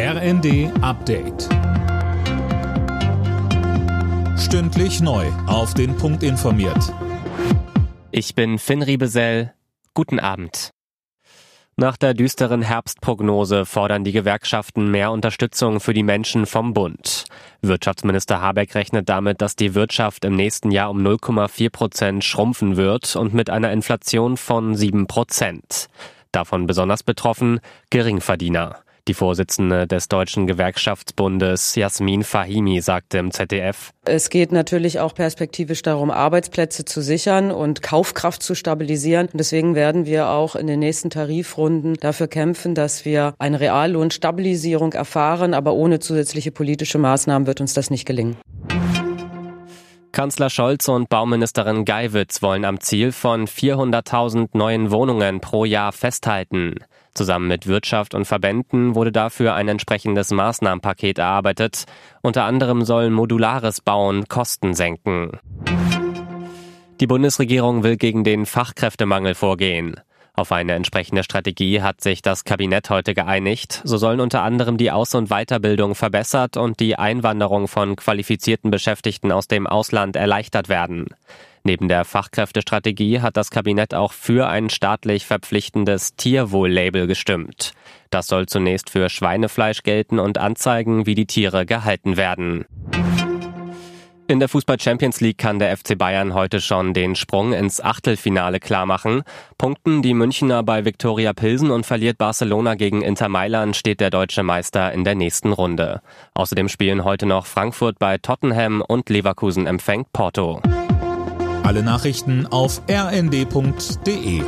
RND Update. Stündlich neu. Auf den Punkt informiert. Ich bin Finn Riebesell. Guten Abend. Nach der düsteren Herbstprognose fordern die Gewerkschaften mehr Unterstützung für die Menschen vom Bund. Wirtschaftsminister Habeck rechnet damit, dass die Wirtschaft im nächsten Jahr um 0,4 Prozent schrumpfen wird und mit einer Inflation von 7 Prozent. Davon besonders betroffen Geringverdiener. Die Vorsitzende des Deutschen Gewerkschaftsbundes Jasmin Fahimi sagte im ZDF, Es geht natürlich auch perspektivisch darum, Arbeitsplätze zu sichern und Kaufkraft zu stabilisieren. Und deswegen werden wir auch in den nächsten Tarifrunden dafür kämpfen, dass wir eine Reallohnstabilisierung erfahren. Aber ohne zusätzliche politische Maßnahmen wird uns das nicht gelingen. Kanzler Scholz und Bauministerin Geiwitz wollen am Ziel von 400.000 neuen Wohnungen pro Jahr festhalten. Zusammen mit Wirtschaft und Verbänden wurde dafür ein entsprechendes Maßnahmenpaket erarbeitet. Unter anderem soll modulares Bauen Kosten senken. Die Bundesregierung will gegen den Fachkräftemangel vorgehen. Auf eine entsprechende Strategie hat sich das Kabinett heute geeinigt. So sollen unter anderem die Aus- und Weiterbildung verbessert und die Einwanderung von qualifizierten Beschäftigten aus dem Ausland erleichtert werden. Neben der Fachkräftestrategie hat das Kabinett auch für ein staatlich verpflichtendes Tierwohl-Label gestimmt. Das soll zunächst für Schweinefleisch gelten und anzeigen, wie die Tiere gehalten werden. In der Fußball Champions League kann der FC Bayern heute schon den Sprung ins Achtelfinale klarmachen. Punkten die Münchner bei Viktoria Pilsen und verliert Barcelona gegen Inter Mailand, steht der deutsche Meister in der nächsten Runde. Außerdem spielen heute noch Frankfurt bei Tottenham und Leverkusen empfängt Porto. Alle Nachrichten auf rnd.de